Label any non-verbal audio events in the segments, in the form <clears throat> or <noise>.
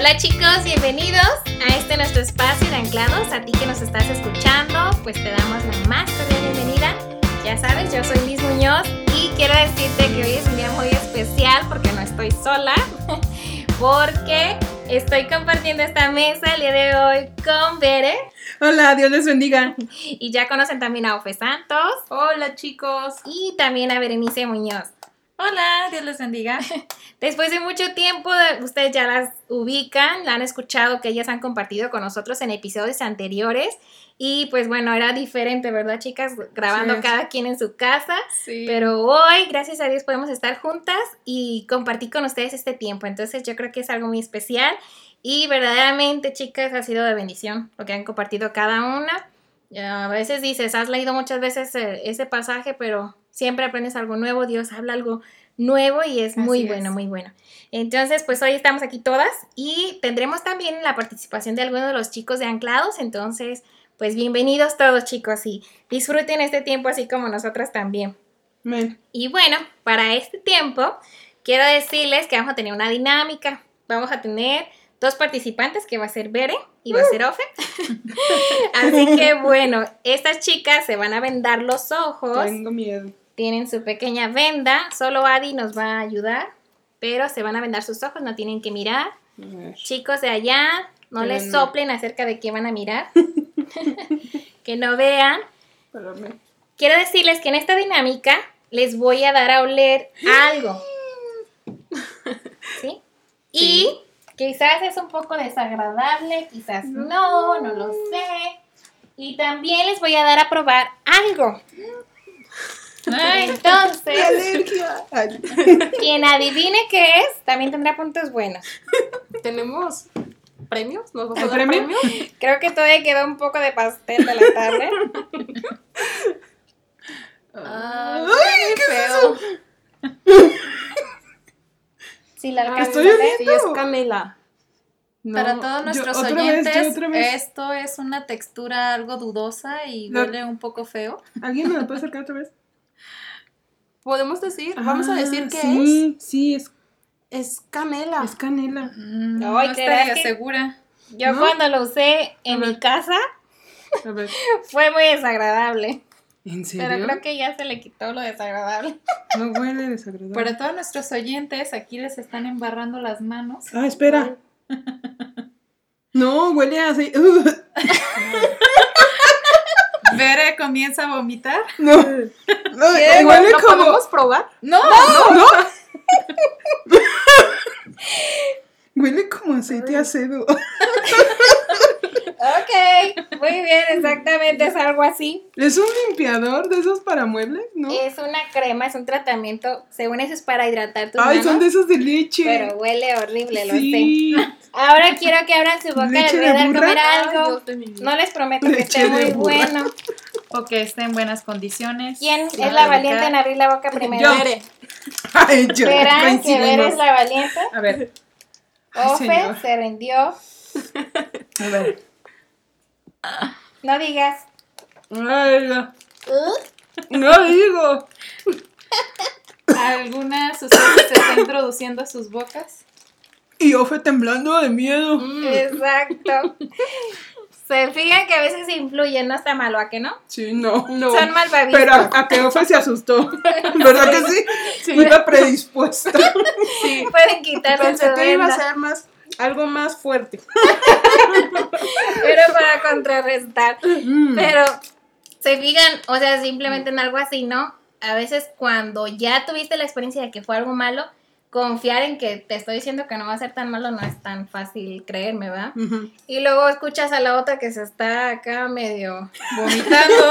Hola chicos, bienvenidos a este nuestro espacio de anclados. A ti que nos estás escuchando, pues te damos la más cordial bienvenida. Ya sabes, yo soy Liz Muñoz y quiero decirte que hoy es un día muy especial porque no estoy sola, <laughs> porque estoy compartiendo esta mesa el día de hoy con Bere. Hola, Dios les bendiga. Y ya conocen también a Ofe Santos. Hola chicos. Y también a Berenice Muñoz. Hola, Dios les bendiga. <laughs> Después de mucho tiempo, ustedes ya las ubican, la han escuchado que ellas han compartido con nosotros en episodios anteriores. Y pues bueno, era diferente, ¿verdad, chicas? Grabando cada quien en su casa. Sí. Pero hoy, gracias a Dios, podemos estar juntas y compartir con ustedes este tiempo. Entonces yo creo que es algo muy especial. Y verdaderamente, chicas, ha sido de bendición lo que han compartido cada una. A veces dices, has leído muchas veces eh, ese pasaje, pero siempre aprendes algo nuevo, Dios habla algo nuevo y es muy bueno, muy bueno. Entonces, pues hoy estamos aquí todas y tendremos también la participación de algunos de los chicos de Anclados. Entonces, pues bienvenidos todos chicos y disfruten este tiempo así como nosotras también. Y bueno, para este tiempo, quiero decirles que vamos a tener una dinámica. Vamos a tener dos participantes, que va a ser Bere y va a ser Ofe. <laughs> Así que bueno, estas chicas se van a vendar los ojos. Tengo miedo. Tienen su pequeña venda. Solo Adi nos va a ayudar. Pero se van a vendar sus ojos, no tienen que mirar. Chicos de allá, no les no. soplen acerca de qué van a mirar. <laughs> que no vean. Quiero decirles que en esta dinámica les voy a dar a oler algo. <laughs> ¿Sí? Quizás es un poco desagradable, quizás no, no lo sé. Y también les voy a dar a probar algo. Entonces, <laughs> quien adivine qué es, también tendrá puntos buenos. ¿Tenemos premios? ¿Nos vas a ¿El dar premio? Creo que todavía quedó un poco de pastel de la tarde. Ah, Ay, qué feo. Si la alcanzas es canela. No, Para todos yo- nuestros vez, oyentes, yo otra vez. esto es una textura algo dudosa y No. huele un poco feo. ¿Alguien me lo puede acercar otra vez? <laughs> Podemos decir, vamos a Ah, decir que sí, Sí, es, es. Es canela. es canela. Mm, Ay, no ¿creerás estaría que- segura. Yo ¿No? cuando lo usé en mi casa A ver. <laughs> fue muy desagradable. ¿En serio? Pero creo que ya se le quitó lo desagradable. <laughs> No huele desagradable. Para todos nuestros oyentes, aquí les están embarrando las manos. Ah, espera. No, huele así. Uh, <laughs> Bere comienza a vomitar. no. No, ¿Qué? huele ¿Lo como. podemos probar? No, <laughs> Huele como aceite acedo. <laughs> Ok, muy bien, exactamente, es algo así. ¿Es un limpiador de esos para muebles? ¿No? Es una crema, es un tratamiento, según eso es para hidratar tus Ay, manos. son de esos de leche. Pero huele horrible, lo sé. Ahora quiero que abran su boca, les ¿Leche voy a dar comer algo. No les prometo que esté muy burra. bueno. <laughs> O que esté en buenas condiciones. ¿Quién es la valiente en abrir la boca primero? Yo. Bere. <laughs> Ay, yo. Verán que. Ver es la valiente. A ver. Ofe se rindió. A ver. No digas. Ay, no. "Uh". No digo. ¿Alguna sustancia se está introduciendo a sus bocas? Y yo fue temblando de miedo. Mm. <laughs> Exacto. Se fijan que a veces influyen, no está malo, ¿a que no? Sí, no. No. Son malvaviscos. Pero a, a que Ofe se asustó. <laughs> ¿Verdad que sí? Sí. Iba predispuesta. <laughs> Sí. Pueden quitarse Pensé su que iba a ser más, algo más fuerte. pero para contrarrestar. Mm. Pero se fijan, o sea, simplemente en algo así, ¿no? A veces cuando ya tuviste la experiencia de que fue algo malo, confiar en que te estoy diciendo que no va a ser tan malo no es tan fácil creerme, ¿va? Ujú. Y luego escuchas a la otra que se está acá medio Vomitando.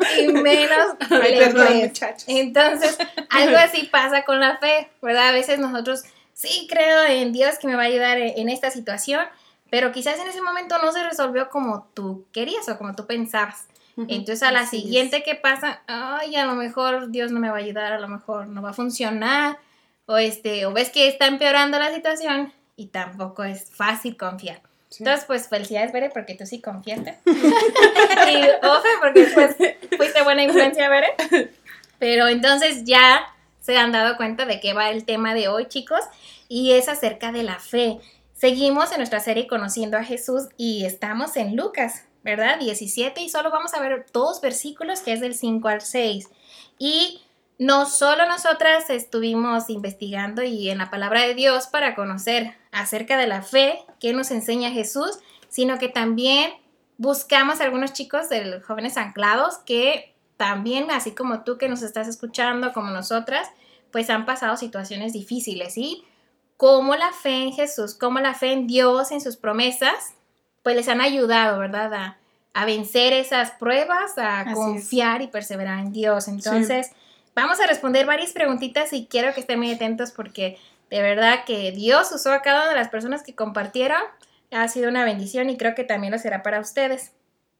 <laughs> y menos Ay, le perdón, crees. muchachos. Entonces, algo así <laughs> pasa con la fe, ¿verdad? A veces nosotros sí creo en Dios que me va a ayudar en en esta situación, pero quizás en ese momento no se resolvió como tú querías o como tú pensabas. Entonces a la Así es. siguiente que pasa, ay, a lo mejor Dios no me va a ayudar, a lo mejor no va a funcionar, o este, o ves que está empeorando la situación y tampoco es fácil confiar. Sí. Entonces, pues felicidades, Bere, porque tú sí confiaste. <laughs> y Ofe, porque pues fuiste buena influencia, Bere. Pero entonces ya se han dado cuenta de qué va el tema de hoy, chicos, y es acerca de la fe. Seguimos en nuestra serie Conociendo a Jesús y estamos en Lucas, ¿verdad? 17 y solo vamos a ver dos versículos que es del 5 al 6. Y no solo nosotras estuvimos investigando y en la palabra de Dios para conocer acerca de la fe que nos enseña Jesús, sino que también buscamos a algunos chicos de jóvenes anclados que también, así como tú que nos estás escuchando, como nosotras, pues han pasado situaciones difíciles y cómo la fe en Jesús, cómo la fe en Dios, en sus promesas, pues les han ayudado, ¿verdad? A, vencer esas pruebas, a confiar y perseverar en Dios. Entonces, vamos a responder varias preguntitas y quiero que estén muy atentos porque de verdad que Dios usó a cada una de las personas que compartieron. Ha sido una bendición y creo que también lo será para ustedes.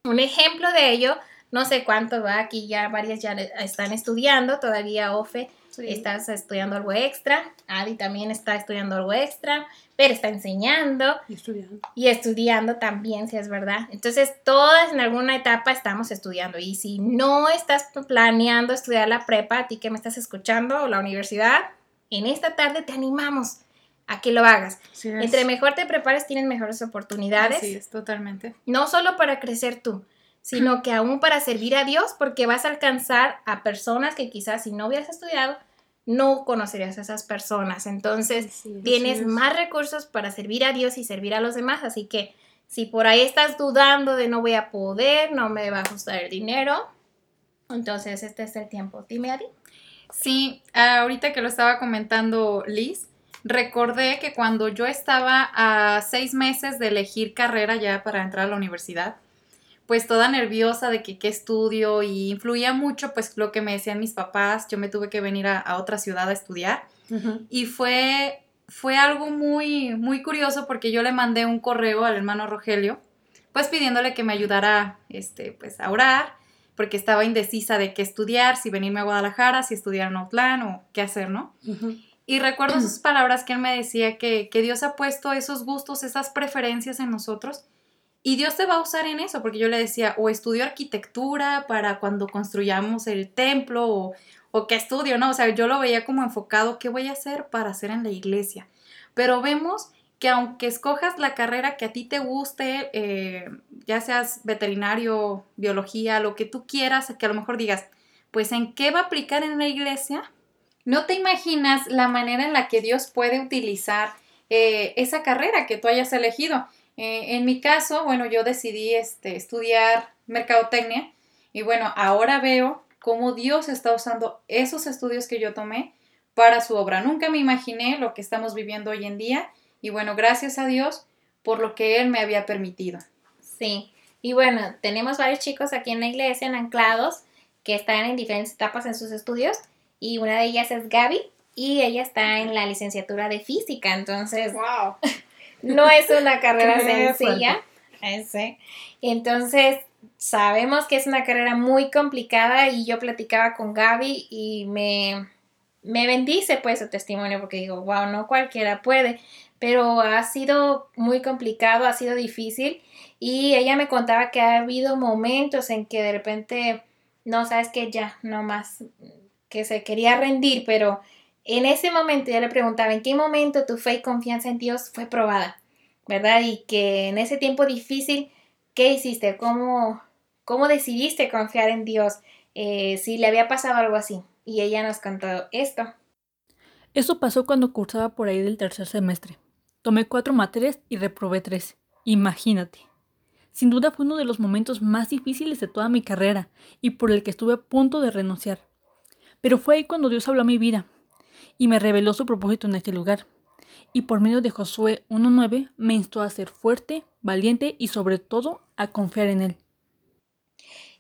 Un ejemplo de ello, no sé cuánto va, aquí ya varias ya están estudiando, todavía Ofe estás estudiando algo extra, Adi también está estudiando algo extra, pero está enseñando. Y estudiando. Y estudiando también, si es verdad. Entonces, todas en alguna etapa estamos estudiando. Y si no estás planeando estudiar la prepa, a ti que me estás escuchando, o la universidad, en esta tarde te animamos a que lo hagas. Entre mejor te prepares, tienes mejores oportunidades. Sí, es totalmente. No solo para crecer tú, sino <laughs> que aún para servir a Dios, porque vas a alcanzar a personas que quizás si no hubieras estudiado, no conocerías a esas personas. Entonces, tienes más recursos para servir a Dios y servir a los demás. Así que si por ahí estás dudando de no voy a poder, no me va a ajustar el dinero, entonces este es el tiempo. Dime, Adi. Sí, ahorita que lo estaba comentando Liz, recordé que cuando yo estaba a seis meses de elegir carrera ya para entrar a la universidad, pues toda nerviosa de que qué estudio y influía mucho pues lo que me decían mis papás, yo me tuve que venir a, otra ciudad a estudiar. Y fue, fue algo muy, muy curioso porque yo le mandé un correo al hermano Rogelio pues pidiéndole que me ayudara este, pues a orar porque estaba indecisa de qué estudiar, si venirme a Guadalajara, si estudiar en Outland o qué hacer, ¿no? Y recuerdo <clears throat> sus palabras que él me decía que, que Dios ha puesto esos gustos, esas preferencias en nosotros y Dios te va a usar en eso, porque yo le decía, o estudio arquitectura para cuando construyamos el templo, o, o qué estudio, ¿no? O sea, yo lo veía como enfocado, ¿qué voy a hacer para hacer en la iglesia? Pero vemos que aunque escojas la carrera que a ti te guste, eh, ya seas veterinario, biología, lo que tú quieras, que a lo mejor digas, pues en qué va a aplicar en la iglesia, no te imaginas la manera en la que Dios puede utilizar eh, esa carrera que tú hayas elegido. Eh, en mi caso, bueno, yo decidí este, estudiar mercadotecnia y bueno, ahora veo cómo Dios está usando esos estudios que yo tomé para su obra. Nunca me imaginé lo que estamos viviendo hoy en día y bueno, gracias a Dios por lo que Él me había permitido. Sí, y bueno, tenemos varios chicos aquí en la iglesia, en anclados, que están en diferentes etapas en sus estudios y una de ellas es Gaby y ella está en la licenciatura de física, entonces... ¡Wow! No es una carrera <laughs> sencilla. Entonces, sabemos que es una carrera muy complicada y yo platicaba con Gaby y me, me bendice pues su testimonio porque digo, wow, no cualquiera puede, pero ha sido muy complicado, ha sido difícil y ella me contaba que ha habido momentos en que de repente, no sabes que ya, no más, que se quería rendir, pero en ese momento yo le preguntaba, ¿en qué momento tu fe y confianza en Dios fue probada? ¿Verdad? Y que en ese tiempo difícil, ¿qué hiciste? ¿Cómo, cómo decidiste confiar en Dios? Eh, si le había pasado algo así. Y ella nos contó esto. Eso pasó cuando cursaba por ahí del tercer semestre. Tomé cuatro materias y reprobé tres. Imagínate. Sin duda fue uno de los momentos más difíciles de toda mi carrera y por el que estuve a punto de renunciar. Pero fue ahí cuando Dios habló a mi vida y me reveló su propósito en este lugar. Y por medio de Josué 1.9 me instó a ser fuerte, valiente y sobre todo a confiar en él.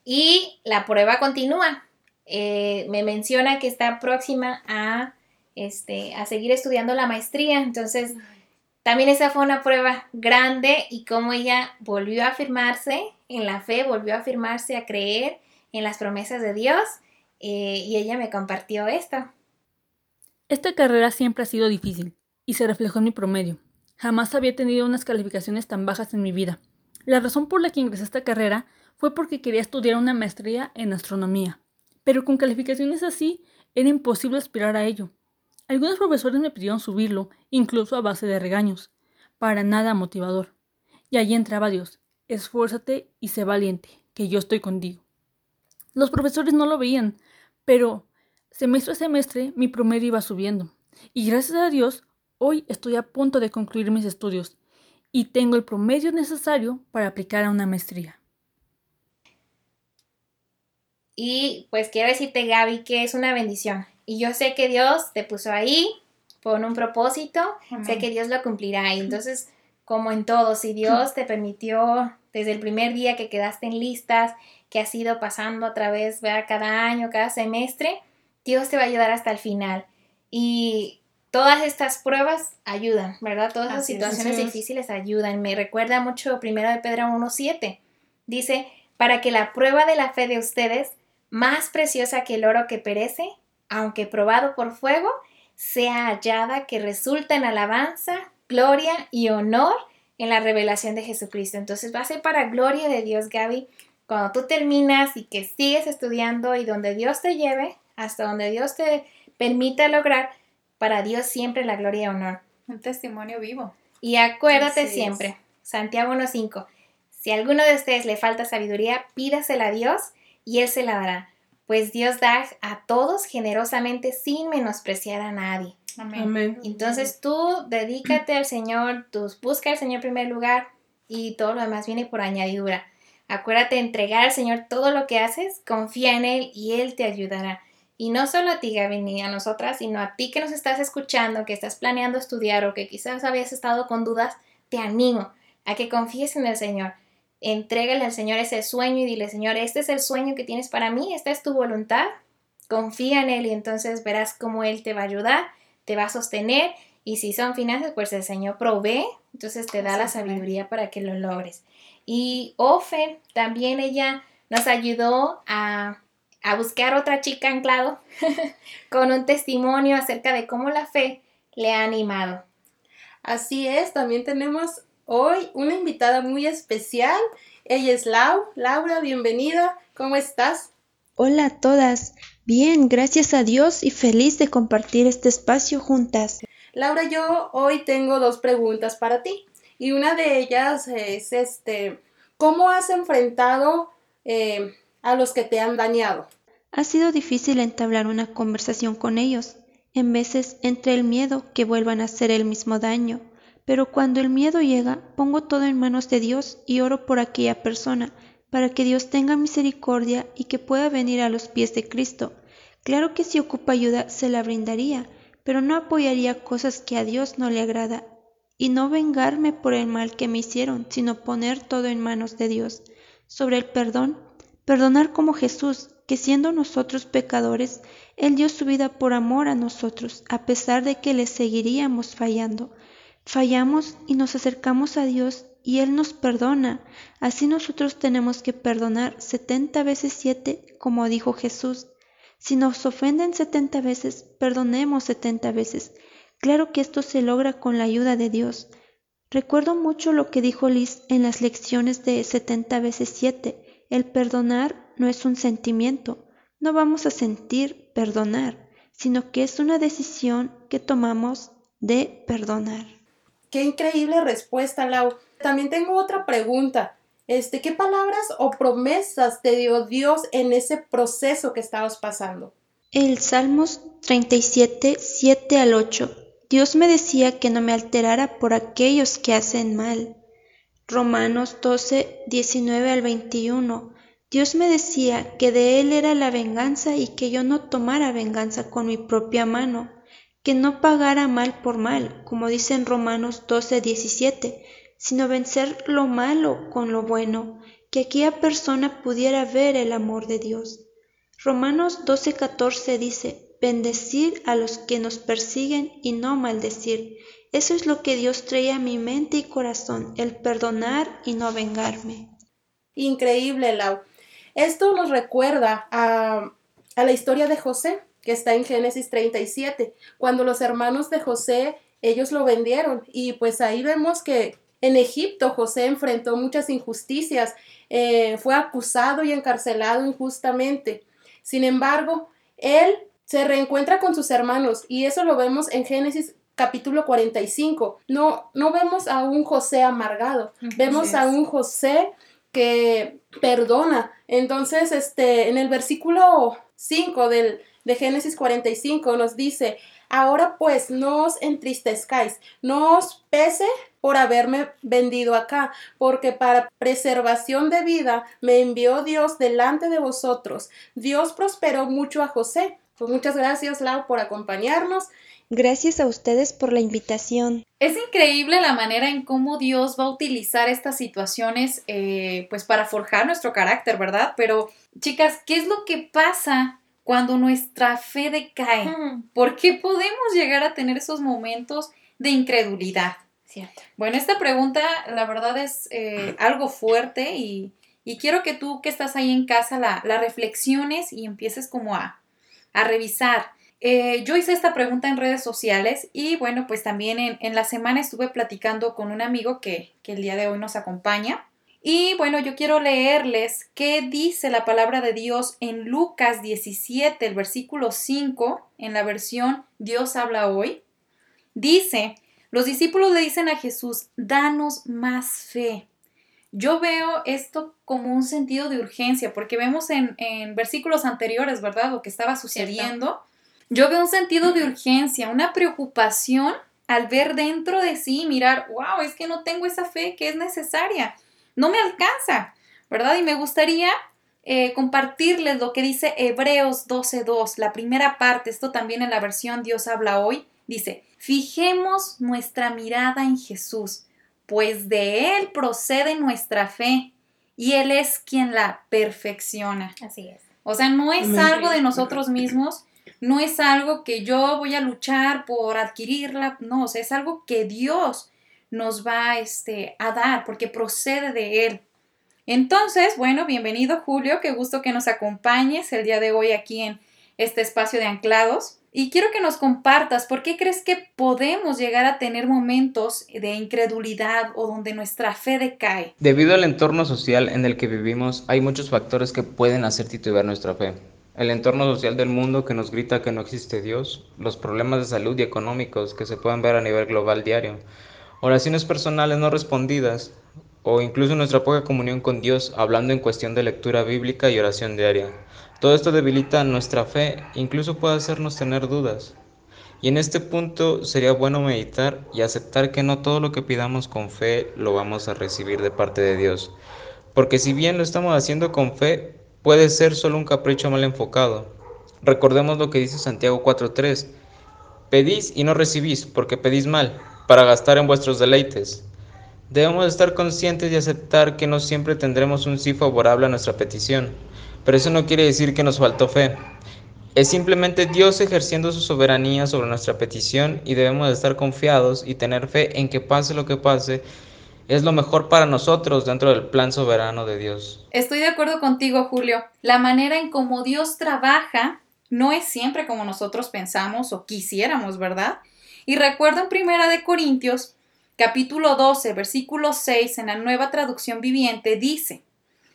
Y la prueba continúa. Eh, me menciona que está próxima a, este, a seguir estudiando la maestría. Entonces, también esa fue una prueba grande y cómo ella volvió a afirmarse en la fe, volvió a afirmarse, a creer en las promesas de Dios. Eh, y ella me compartió esto. Esta carrera siempre ha sido difícil y se reflejó en mi promedio. Jamás había tenido unas calificaciones tan bajas en mi vida. La razón por la que ingresé a esta carrera fue porque quería estudiar una maestría en astronomía, pero con calificaciones así era imposible aspirar a ello. Algunos profesores me pidieron subirlo, incluso a base de regaños, para nada motivador. Y allí entraba Dios, esfuérzate y sé valiente, que yo estoy contigo. Los profesores no lo veían, pero semestre a semestre mi promedio iba subiendo. Y gracias a Dios, hoy estoy a punto de concluir mis estudios y tengo el promedio necesario para aplicar a una maestría. Y pues quiero decirte, Gaby, que es una bendición. Y yo sé que Dios te puso ahí con un propósito, sé que Dios lo cumplirá. Y entonces, como en todo, si Dios te permitió desde el primer día que quedaste en listas, que has ido pasando a través, de cada año, cada semestre, Dios te va a ayudar hasta el final. Y todas estas pruebas ayudan, ¿verdad? Todas las situaciones difíciles ayudan. Me recuerda mucho primero de Pedro 1.7. Dice, para que la prueba de la fe de ustedes más preciosa que el oro que perece, aunque probado por fuego, sea hallada que resulta en alabanza, gloria y honor en la revelación de Jesucristo. Entonces va a ser para gloria de Dios, Gaby, cuando tú terminas y que sigues estudiando y donde Dios te lleve, hasta donde Dios te permita lograr, para Dios siempre la gloria y honor. Un testimonio vivo. Y acuérdate siempre, Santiago 1.5, si a alguno de ustedes le falta sabiduría, pídasela a Dios y Él se la dará, pues Dios da a todos generosamente sin menospreciar a nadie. Amén. Entonces tú dedícate al Señor, tú busca al Señor en primer lugar y todo lo demás viene por añadidura. Acuérdate de entregar al Señor todo lo que haces, confía en Él y Él te ayudará. Y no solo a ti, Gaby, ni a nosotras, sino a ti que nos estás escuchando, que estás planeando estudiar o que quizás habías estado con dudas, te animo a que confíes en el Señor entrégale al Señor ese sueño y dile, Señor, este es el sueño que tienes para mí, esta es tu voluntad, confía en Él y entonces verás cómo Él te va a ayudar, te va a sostener y si son finanzas, pues el Señor provee, entonces te da la sabiduría para que lo logres. Y Ofe, también ella nos ayudó a, a buscar otra chica anclado <laughs> con un testimonio acerca de cómo la fe le ha animado. Así es, también tenemos hoy una invitada muy especial. Ella es Lau. Laura, bienvenida. ¿Cómo estás? Hola a todas. Bien, gracias a Dios y feliz de compartir este espacio juntas. Laura, yo hoy tengo dos preguntas para ti. Y una de ellas es este, ¿cómo has enfrentado eh, a los que te han dañado? Ha sido difícil entablar una conversación con ellos. En veces entre el miedo que vuelvan a hacer el mismo daño pero cuando el miedo llega, pongo todo en manos de Dios y oro por aquella persona, para que Dios tenga misericordia y que pueda venir a los pies de Cristo. Claro que si ocupa ayuda se la brindaría, pero no apoyaría cosas que a Dios no le agrada, y no vengarme por el mal que me hicieron, sino poner todo en manos de Dios. Sobre el perdón, perdonar como Jesús, que siendo nosotros pecadores, Él dio su vida por amor a nosotros, a pesar de que le seguiríamos fallando. Fallamos y nos acercamos a Dios y Él nos perdona. Así nosotros tenemos que perdonar setenta veces siete, como dijo Jesús. Si nos ofenden setenta veces, perdonemos setenta veces. Claro que esto se logra con la ayuda de Dios. Recuerdo mucho lo que dijo Liz en las lecciones de setenta veces siete. El perdonar no es un sentimiento. No vamos a sentir perdonar, sino que es una decisión que tomamos de perdonar. Qué increíble respuesta, Lau. También tengo otra pregunta. Este, ¿qué palabras o promesas te dio Dios en ese proceso que estabas pasando? El Salmos 37, 7 al 8. Dios me decía que no me alterara por aquellos que hacen mal. Romanos 12, 19 al 21. Dios me decía que de Él era la venganza y que yo no tomara venganza con mi propia mano, que no pagara mal por mal, como dice en Romanos 12, 17, sino vencer lo malo con lo bueno, que aquella persona pudiera ver el amor de Dios. Romanos 12, 14 dice, bendecir a los que nos persiguen y no maldecir. Eso es lo que Dios trae a mi mente y corazón, el perdonar y no vengarme. Increíble, Lau. Esto nos recuerda a, a la historia de José que está en Génesis 37, cuando los hermanos de José, ellos lo vendieron y pues ahí vemos que en Egipto José enfrentó muchas injusticias, eh, fue acusado y encarcelado injustamente. Sin embargo, él se reencuentra con sus hermanos y eso lo vemos en Génesis capítulo 45. No, no vemos a un José amargado, vemos a un José que perdona. Entonces, este, en el versículo 5 del, de Génesis 45 nos dice, ahora pues no os entristezcáis, no os pese por haberme vendido acá, porque para preservación de vida me envió Dios delante de vosotros. Dios prosperó mucho a José. Pues muchas gracias, Lau, por acompañarnos. Gracias a ustedes por la invitación. Es increíble la manera en cómo Dios va a utilizar estas situaciones eh, pues para forjar nuestro carácter, ¿verdad? Pero chicas, ¿qué es lo que pasa cuando nuestra fe decae? ¿Por qué podemos llegar a tener esos momentos de incredulidad? Cierto. Bueno, esta pregunta la verdad es eh, algo fuerte y, y quiero que tú que estás ahí en casa la, la reflexiones y empieces como a, a revisar. Eh, yo hice esta pregunta en redes sociales y bueno, pues también en, en la semana estuve platicando con un amigo que, que el día de hoy nos acompaña. Y bueno, yo quiero leerles qué dice la palabra de Dios en Lucas 17, el versículo 5, en la versión Dios habla hoy. Dice, los discípulos le dicen a Jesús, danos más fe. Yo veo esto como un sentido de urgencia, porque vemos en, en versículos anteriores, ¿verdad? Lo que estaba sucediendo. Yo veo un sentido de urgencia, una preocupación al ver dentro de sí, mirar, wow, es que no tengo esa fe que es necesaria, no me alcanza, ¿verdad? Y me gustaría eh, compartirles lo que dice Hebreos 12.2, la primera parte, esto también en la versión Dios habla hoy, dice, fijemos nuestra mirada en Jesús, pues de Él procede nuestra fe y Él es quien la perfecciona. Así es. O sea, no es algo de nosotros mismos, no es algo que yo voy a luchar por adquirirla, no, es algo que Dios nos va este, a dar porque procede de Él. Entonces, bueno, bienvenido Julio, qué gusto que nos acompañes el día de hoy aquí en este espacio de anclados. Y quiero que nos compartas por qué crees que podemos llegar a tener momentos de incredulidad o donde nuestra fe decae. Debido al entorno social en el que vivimos, hay muchos factores que pueden hacer titubear nuestra fe. El entorno social del mundo que nos grita que no existe Dios, los problemas de salud y económicos que se pueden ver a nivel global diario, oraciones personales no respondidas, o incluso nuestra poca comunión con Dios hablando en cuestión de lectura bíblica y oración diaria. Todo esto debilita nuestra fe, incluso puede hacernos tener dudas. Y en este punto sería bueno meditar y aceptar que no todo lo que pidamos con fe lo vamos a recibir de parte de Dios. Porque si bien lo estamos haciendo con fe, puede ser solo un capricho mal enfocado. Recordemos lo que dice Santiago 4.3. Pedís y no recibís, porque pedís mal, para gastar en vuestros deleites. Debemos estar conscientes y aceptar que no siempre tendremos un sí favorable a nuestra petición, pero eso no quiere decir que nos faltó fe. Es simplemente Dios ejerciendo su soberanía sobre nuestra petición y debemos de estar confiados y tener fe en que pase lo que pase, es lo mejor para nosotros dentro del plan soberano de Dios. Estoy de acuerdo contigo, Julio. La manera en cómo Dios trabaja no es siempre como nosotros pensamos o quisiéramos, ¿verdad? Y recuerdo en Primera de Corintios, capítulo 12, versículo 6, en la nueva traducción viviente, dice,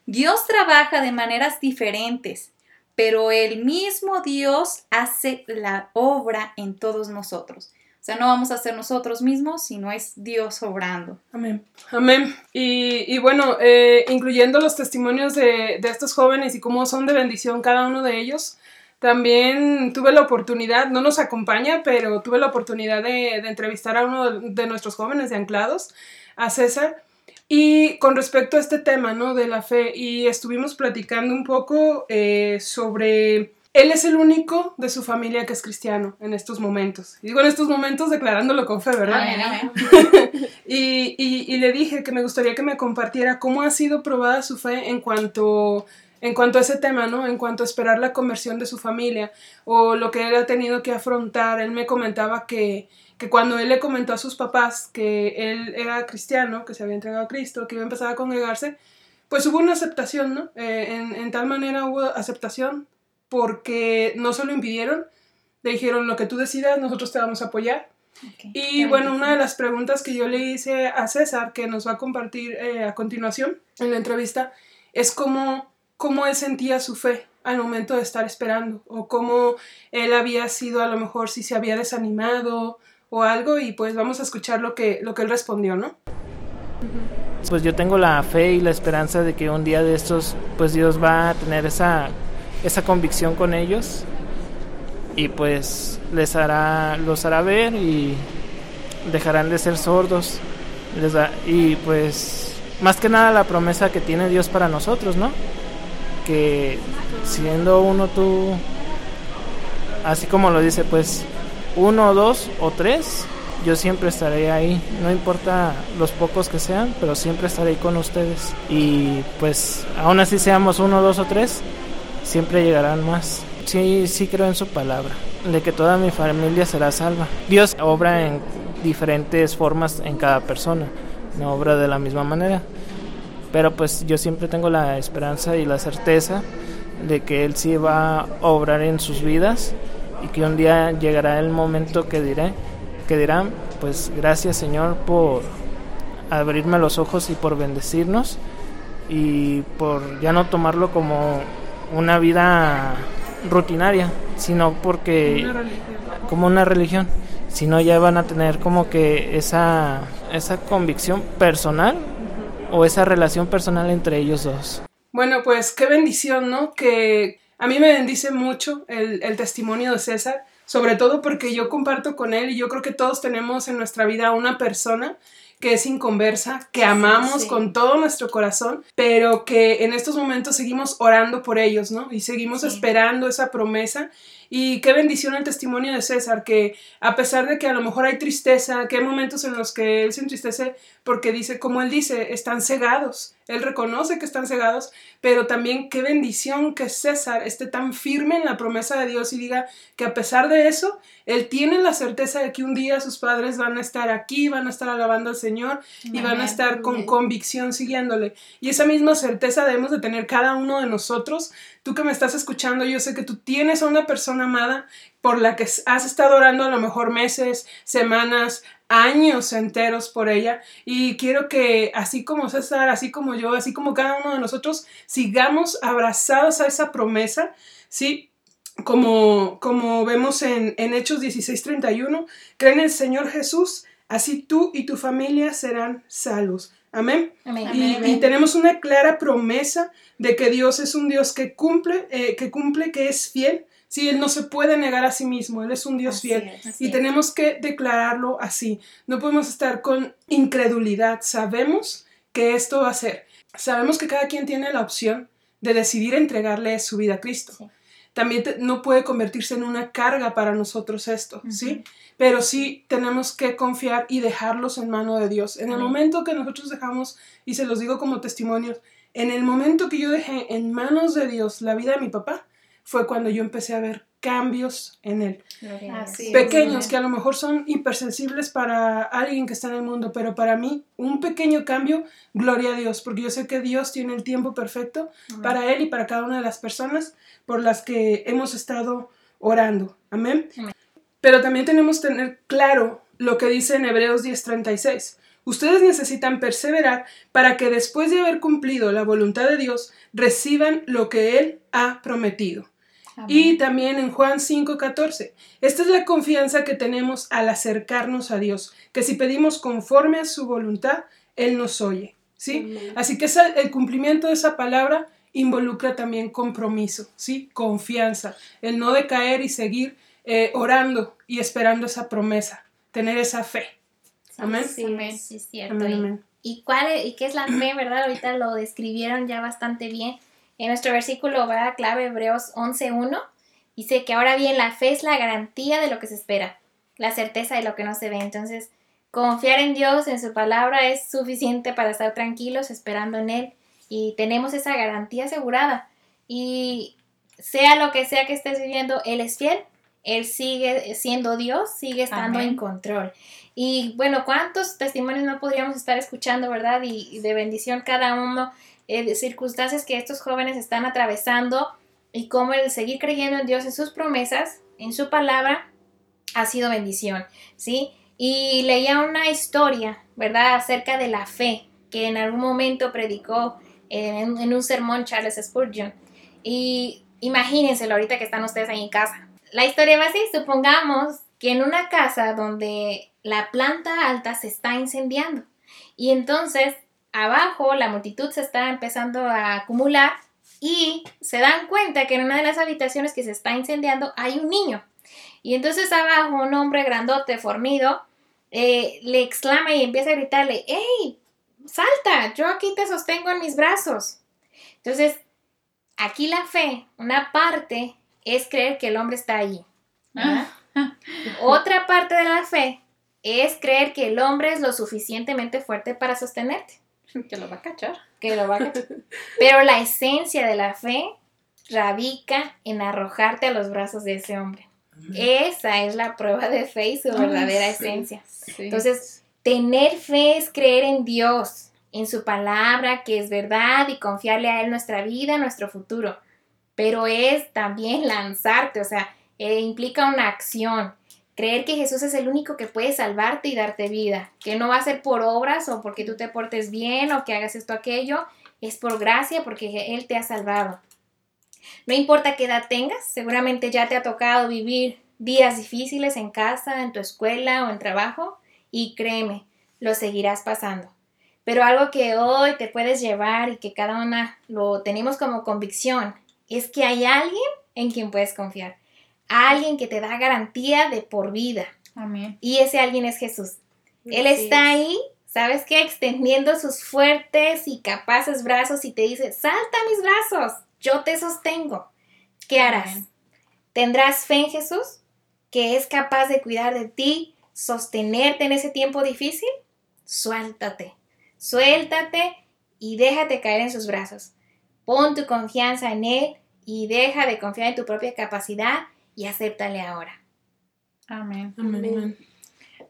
Dios trabaja de maneras diferentes, pero el mismo Dios hace la obra en todos nosotros. O sea, no vamos a ser nosotros mismos, sino es Dios obrando. Amén. Amén. Y, y bueno, eh, incluyendo los testimonios de, de estos jóvenes y cómo son de bendición cada uno de ellos, también tuve la oportunidad, no nos acompaña, pero tuve la oportunidad de, de entrevistar a uno de, nuestros jóvenes de Anclados, a César, y con respecto a este tema, ¿no? De la fe, y estuvimos platicando un poco eh, sobre... Él es el único de su familia que es cristiano en estos momentos. Y digo en estos momentos declarándolo con fe, ¿verdad? Amén, amén. <laughs> y, y- y le dije que me gustaría que me compartiera cómo ha sido probada su fe en cuanto, en cuanto a ese tema, ¿no? En cuanto a esperar la conversión de su familia o lo que él ha tenido que afrontar. Él me comentaba que, que cuando él le comentó a sus papás que él era cristiano, que se había entregado a Cristo, que iba a empezar a congregarse, pues hubo una aceptación, ¿no? Eh, en, en tal manera hubo aceptación porque no se lo impidieron, le dijeron lo que tú decidas, nosotros te vamos a apoyar. Y bueno, una de las preguntas que yo le hice a César, que nos va a compartir eh, a continuación en la entrevista, es cómo, cómo él sentía su fe al momento de estar esperando, o cómo él había sido a lo mejor si se había desanimado, o algo y pues vamos a escuchar lo que, lo que él respondió, ¿no? Pues yo tengo la fe y la esperanza de que un día de estos pues Dios va a tener esa, esa convicción con ellos y pues les hará, los hará ver y dejarán de ser sordos les y pues más que nada la promesa que tiene Dios para nosotros, ¿no? Que siendo uno tú, así como lo dice, pues uno, dos o tres, yo siempre estaré ahí, no importa los pocos que sean, pero siempre estaré ahí con ustedes. Y pues aún así seamos uno, dos o tres, siempre llegarán más. Sí, sí creo en su palabra, de que toda mi familia será salva. Dios obra en diferentes formas en cada persona, no obra de la misma manera. Pero pues yo siempre tengo la esperanza y la certeza de que Él sí va a obrar en sus vidas y que un día llegará el momento que diré, que dirán, pues gracias Señor por abrirme los ojos y por bendecirnos y por ya no tomarlo como una vida rutinaria, sino porque como una religión, sino ya van a tener como que esa esa convicción personal o esa relación personal entre ellos dos. Bueno, pues qué bendición, ¿no? Que a mí me bendice mucho el, el, testimonio de César, sobre todo porque yo comparto con él y yo creo que todos tenemos en nuestra vida una persona que es inconversa, que amamos con todo nuestro corazón, pero que en estos momentos seguimos orando por ellos, ¿no? Y seguimos esperando esa promesa y qué bendición el testimonio de César, que a pesar de que a lo mejor hay tristeza, que hay momentos en los que él se entristece porque dice, como él dice, están cegados. Él reconoce que están cegados, pero también qué bendición que César esté tan firme en la promesa de Dios y diga que a pesar de eso, él tiene la certeza de que un día sus padres van a estar aquí, van a estar alabando al Señor y van a estar con convicción siguiéndole. Y esa misma certeza debemos de tener cada uno de nosotros. Tú que me estás escuchando, yo sé que tú tienes a una persona amada por la que has estado orando a lo mejor meses, semanas, años enteros por ella y quiero que así como César, así como yo, así como cada uno de nosotros, sigamos abrazados a esa promesa, ¿sí? Como, como vemos en, en Hechos 16:31, creen en el Señor Jesús, así tú y tu familia serán salvos. Amén. Y, tenemos una clara promesa de que Dios es un Dios que cumple, eh, que cumple, que es fiel Sí, Él no se puede negar a sí mismo, Él es un Dios fiel y tenemos que declararlo así. No podemos estar con incredulidad, sabemos que esto va a ser. Sabemos que cada quien tiene la opción de decidir entregarle su vida a Cristo. También no puede convertirse en una carga para nosotros esto, ¿sí? Pero sí tenemos que confiar y dejarlos en mano de Dios. En el momento que nosotros dejamos, y se los digo como testimonios, en el momento que yo dejé en manos de Dios la vida de mi papá, fue cuando yo empecé a ver cambios en él. Pequeños que a lo mejor son hipersensibles para alguien que está en el mundo, pero para mí un pequeño cambio, gloria a Dios, porque yo sé que Dios tiene el tiempo perfecto para él y para cada una de las personas por las que hemos estado orando. Amén. Pero también tenemos que tener claro lo que dice en Hebreos 10:36. Ustedes necesitan perseverar para que después de haber cumplido la voluntad de Dios, reciban lo que Él ha prometido. Y también en Juan 5:14. Esta es la confianza que tenemos al acercarnos a Dios, que si pedimos conforme a su voluntad, Él nos oye. ¿sí? Así que el cumplimiento de esa palabra involucra también compromiso, ¿sí? confianza, el no decaer y seguir eh, orando y esperando esa promesa, tener esa fe. Amén. Sí, sí, es cierto. ¿Y, cuál, ¿Y qué es la fe, verdad? Ahorita lo describieron ya bastante bien en nuestro versículo va clave Hebreos 11.1, dice que ahora bien la fe es la garantía de lo que se espera, la certeza de lo que no se ve. Entonces, confiar en Dios, en su palabra, es suficiente para estar tranquilos esperando en Él y tenemos esa garantía asegurada. Y sea lo que sea que estés viviendo, Él es fiel, Él sigue siendo Dios, sigue estando en control. Y bueno, ¿cuántos testimonios no podríamos estar escuchando, verdad? y de bendición cada uno eh, circunstancias que estos jóvenes están atravesando y cómo el seguir creyendo en Dios, en sus promesas, en su palabra, ha sido bendición, ¿sí? Y leía una historia, ¿verdad?, acerca de la fe que en algún momento predicó en, un sermón Charles Spurgeon. Y imagínenselo ahorita que están ustedes ahí en casa. La historia va así, supongamos que en una casa donde la planta alta se está incendiando y entonces abajo la multitud se está empezando a acumular y se dan cuenta que en una de las habitaciones que se está incendiando hay un niño. Y entonces abajo un hombre grandote, fornido, eh, le exclama y empieza a gritarle, ¡Ey! Salta, yo aquí te sostengo en mis brazos. Entonces, aquí la fe, una parte es creer que el hombre está allí. <laughs> Otra parte de la fe es creer que el hombre es lo suficientemente fuerte para sostenerte. <laughs> Que lo va a cachar. Que lo va a cachar. <laughs> Pero la esencia de la fe radica en arrojarte a los brazos de ese hombre. Esa es la prueba de fe y su verdadera esencia. Entonces, tener fe es creer en Dios, en su palabra, que es verdad, y confiarle a Él nuestra vida, nuestro futuro. Pero es también lanzarte, o sea, eh, implica una acción. Creer que Jesús es el único que puede salvarte y darte vida, que no va a ser por obras o porque tú te portes bien o que hagas esto aquello, es por gracia porque Él te ha salvado. No importa qué edad tengas, seguramente ya te ha tocado vivir días difíciles en casa, en tu escuela o en trabajo, y créeme, lo seguirás pasando. Pero algo que hoy te puedes llevar y que cada una lo tenemos como convicción es que hay alguien en quien puedes confiar. Alguien que te da garantía de por vida. Amén. Y ese alguien es Jesús. Él está ahí, ¿sabes qué? Extendiendo sus fuertes y capaces brazos y te dice, salta mis brazos, yo te sostengo. ¿Qué harás? ¿Tendrás fe en Jesús? ¿Que es capaz de cuidar de ti, sostenerte en ese tiempo difícil? Suéltate, suéltate y déjate caer en sus brazos. Pon tu confianza en Él y deja de confiar en tu propia capacidad y acéptale ahora. Amén. Amén.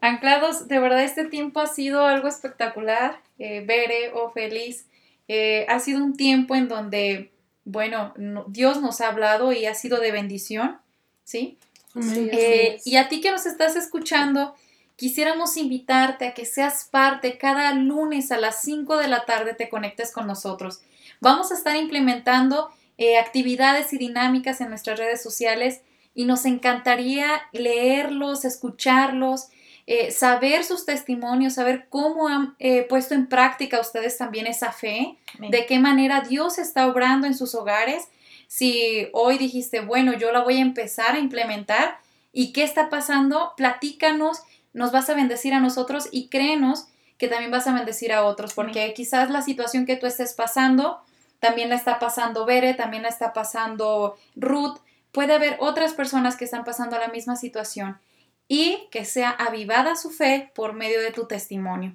Anclados, de verdad este tiempo ha sido algo espectacular. Eh, Bere o feliz. Eh, ha sido un tiempo en donde bueno, Dios nos ha hablado y ha sido de bendición, ¿sí? Eh, y a ti que nos estás escuchando, quisiéramos invitarte a que seas parte cada lunes a las 5 de la tarde te conectes con nosotros. Vamos a estar implementando eh, actividades y dinámicas en nuestras redes sociales y nos encantaría leerlos, escucharlos, eh, saber sus testimonios, saber cómo han eh, puesto en práctica ustedes también esa fe, de qué manera Dios está obrando en sus hogares. Si hoy dijiste, bueno, yo la voy a empezar a implementar y qué está pasando, platícanos, nos vas a bendecir a nosotros y créenos que también vas a bendecir a otros, porque quizás la situación que tú estés pasando, también la está pasando Bere, también la está pasando Ruth, puede haber otras personas que están pasando la misma situación y que sea avivada su fe por medio de tu testimonio.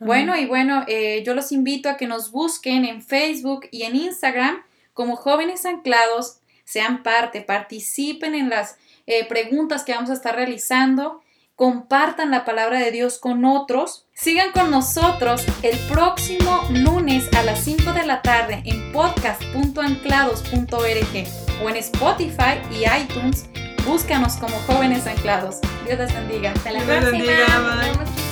Bueno, y bueno, eh, yo los invito a que nos busquen en Facebook y en Instagram como jóvenes anclados, sean parte, participen en las eh, preguntas que vamos a estar realizando, compartan la palabra de Dios con otros, sigan con nosotros el próximo lunes a las 5 de la tarde en podcast.anclados.org o en Spotify y iTunes Búscanos como jóvenes anclados. Dios les bendiga. Hasta la Dios próxima. bendiga, Nos bye. vemos.